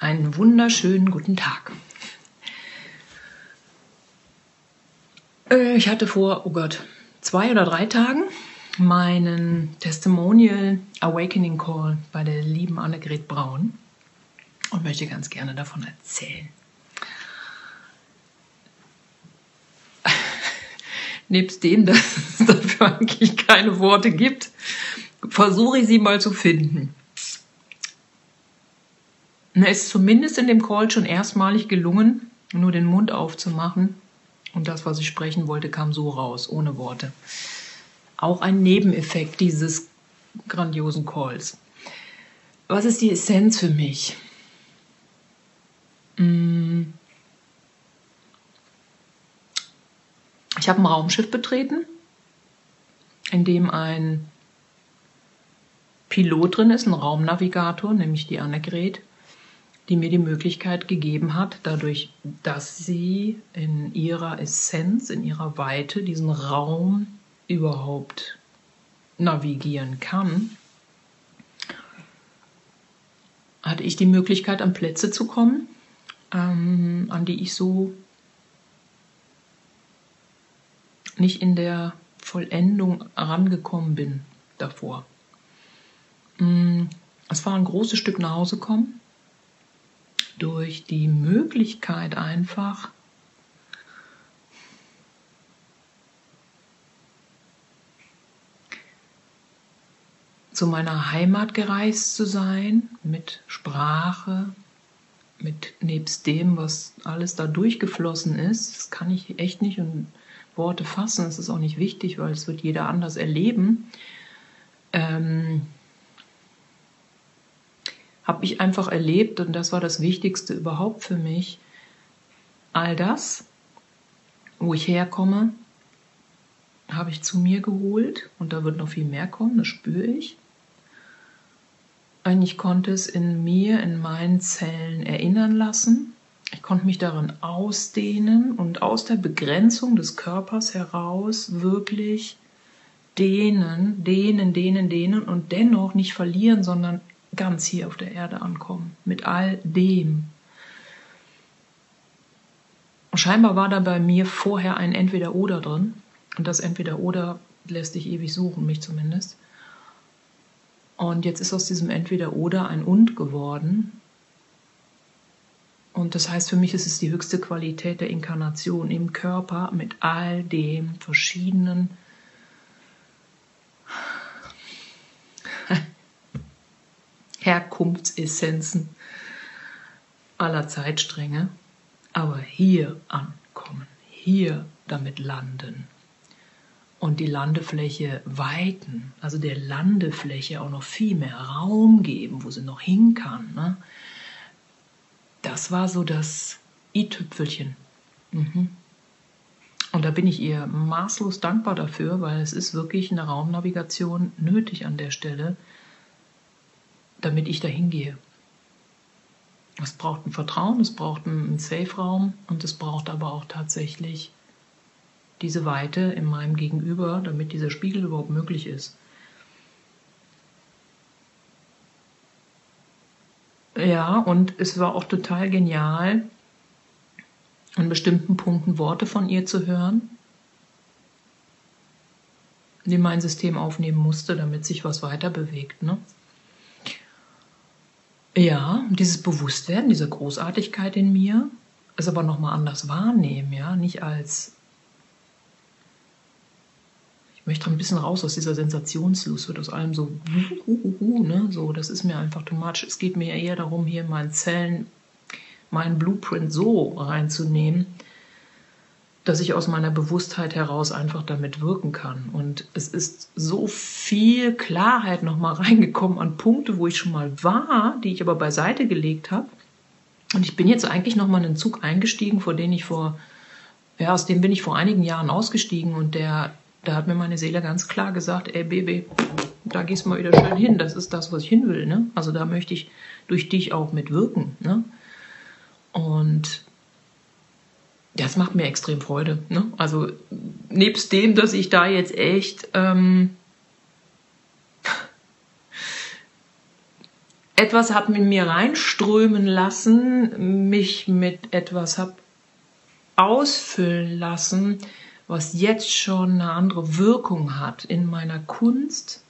Einen wunderschönen guten Tag. Äh, ich hatte vor, oh Gott, zwei oder drei Tagen meinen Testimonial Awakening Call bei der lieben Annegret Braun und möchte ganz gerne davon erzählen. Nebst dem, dass es dafür eigentlich keine Worte gibt, versuche ich sie mal zu finden. Mir ist zumindest in dem Call schon erstmalig gelungen, nur den Mund aufzumachen. Und das, was ich sprechen wollte, kam so raus, ohne Worte. Auch ein Nebeneffekt dieses grandiosen Calls. Was ist die Essenz für mich? Mm. Ich habe ein Raumschiff betreten, in dem ein Pilot drin ist, ein Raumnavigator, nämlich die Annegret die mir die Möglichkeit gegeben hat, dadurch, dass sie in ihrer Essenz, in ihrer Weite diesen Raum überhaupt navigieren kann, hatte ich die Möglichkeit, an Plätze zu kommen, ähm, an die ich so nicht in der Vollendung rangekommen bin davor. Mm, es war ein großes Stück nach Hause kommen durch die Möglichkeit einfach zu meiner Heimat gereist zu sein, mit Sprache, mit nebst dem, was alles da durchgeflossen ist. Das kann ich echt nicht in Worte fassen. Es ist auch nicht wichtig, weil es wird jeder anders erleben. Ähm, habe ich einfach erlebt und das war das Wichtigste überhaupt für mich. All das, wo ich herkomme, habe ich zu mir geholt und da wird noch viel mehr kommen, das spüre ich. Und ich konnte es in mir, in meinen Zellen erinnern lassen. Ich konnte mich darin ausdehnen und aus der Begrenzung des Körpers heraus wirklich dehnen, dehnen, dehnen, dehnen und dennoch nicht verlieren, sondern ganz hier auf der Erde ankommen, mit all dem. Scheinbar war da bei mir vorher ein Entweder-Oder drin. Und das Entweder-Oder lässt sich ewig suchen, mich zumindest. Und jetzt ist aus diesem Entweder-Oder ein Und geworden. Und das heißt, für mich ist es die höchste Qualität der Inkarnation im Körper mit all dem verschiedenen Herkunftsessenzen aller Zeitstränge, aber hier ankommen, hier damit landen und die Landefläche weiten, also der Landefläche auch noch viel mehr Raum geben, wo sie noch hin kann. Ne? Das war so das i-Tüpfelchen. Mhm. Und da bin ich ihr maßlos dankbar dafür, weil es ist wirklich eine Raumnavigation nötig an der Stelle, damit ich dahin gehe. Es braucht ein Vertrauen, es braucht einen Safe-Raum und es braucht aber auch tatsächlich diese Weite in meinem Gegenüber, damit dieser Spiegel überhaupt möglich ist. Ja, und es war auch total genial, an bestimmten Punkten Worte von ihr zu hören, die mein System aufnehmen musste, damit sich was weiter bewegt. Ne? Ja, dieses Bewusstwerden, diese Großartigkeit in mir, es aber nochmal anders wahrnehmen, ja, nicht als ich möchte ein bisschen raus aus dieser Sensationslust, wird aus allem so, ne, so, das ist mir einfach too much. Es geht mir eher darum, hier in meinen Zellen meinen Blueprint so reinzunehmen, dass ich aus meiner Bewusstheit heraus einfach damit wirken kann. Und es ist so viel Klarheit nochmal reingekommen an Punkte, wo ich schon mal war, die ich aber beiseite gelegt habe. Und ich bin jetzt eigentlich nochmal in einen Zug eingestiegen, vor dem ich vor, ja, aus dem bin ich vor einigen Jahren ausgestiegen und der, da hat mir meine Seele ganz klar gesagt, ey Baby, da gehst du mal wieder schön hin, das ist das, was ich hin will, ne? Also da möchte ich durch dich auch mitwirken, ne? Und das macht mir extrem Freude. Ne? Also nebst dem, dass ich da jetzt echt ähm, etwas hat in mir reinströmen lassen, mich mit etwas habe ausfüllen lassen, was jetzt schon eine andere Wirkung hat in meiner Kunst,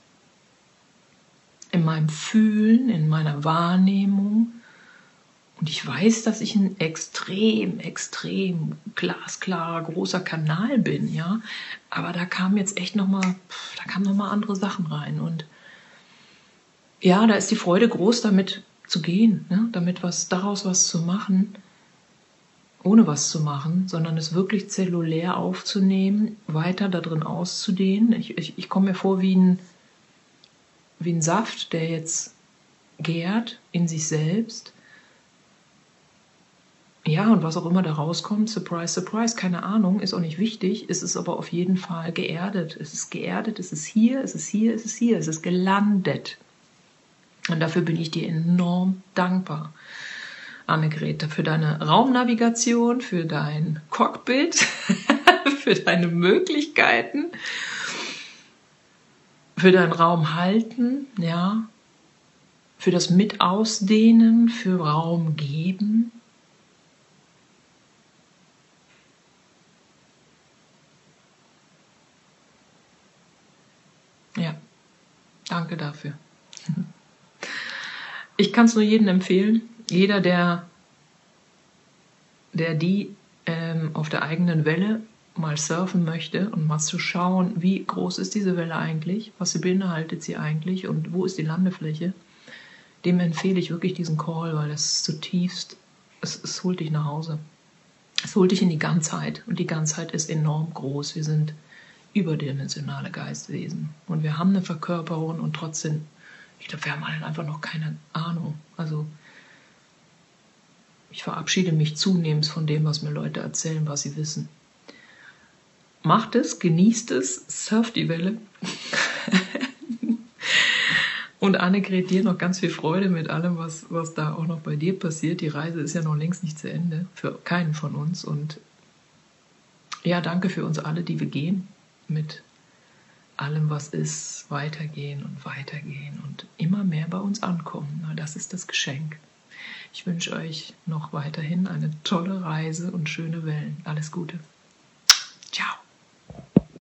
in meinem Fühlen, in meiner Wahrnehmung. Und ich weiß, dass ich ein extrem, extrem glasklarer, großer Kanal bin, ja. Aber da kam jetzt echt nochmal, da kamen nochmal andere Sachen rein. Und ja, da ist die Freude groß, damit zu gehen, ne? damit was, daraus was zu machen, ohne was zu machen, sondern es wirklich zellulär aufzunehmen, weiter da drin auszudehnen. Ich, ich, ich komme mir vor wie ein, wie ein Saft, der jetzt gärt in sich selbst. Ja, und was auch immer da rauskommt, surprise, surprise, keine Ahnung, ist auch nicht wichtig. Es ist aber auf jeden Fall geerdet. Es ist geerdet, es ist hier, es ist hier, es ist hier, es ist gelandet. Und dafür bin ich dir enorm dankbar. Annegret, für deine Raumnavigation, für dein Cockpit, für deine Möglichkeiten, für dein Raumhalten, ja, für das Mitausdehnen, für Raum geben. Ja, danke dafür. Ich kann es nur jedem empfehlen. Jeder, der, der die ähm, auf der eigenen Welle mal surfen möchte und mal zu schauen, wie groß ist diese Welle eigentlich, was sie beinhaltet sie eigentlich und wo ist die Landefläche, dem empfehle ich wirklich diesen Call, weil das zutiefst, es, es holt dich nach Hause. Es holt dich in die Ganzheit und die Ganzheit ist enorm groß. Wir sind überdimensionale Geistwesen und wir haben eine Verkörperung und trotzdem ich glaube, wir haben alle einfach noch keine Ahnung. Also ich verabschiede mich zunehmend von dem, was mir Leute erzählen, was sie wissen. Macht es, genießt es, surft die Welle. Und Annegret, dir noch ganz viel Freude mit allem, was, was da auch noch bei dir passiert. Die Reise ist ja noch längst nicht zu Ende, für keinen von uns. Und ja, danke für uns alle, die wir gehen mit allem, was ist, weitergehen und weitergehen und immer mehr bei uns ankommen. Das ist das Geschenk. Ich wünsche euch noch weiterhin eine tolle Reise und schöne Wellen. Alles Gute.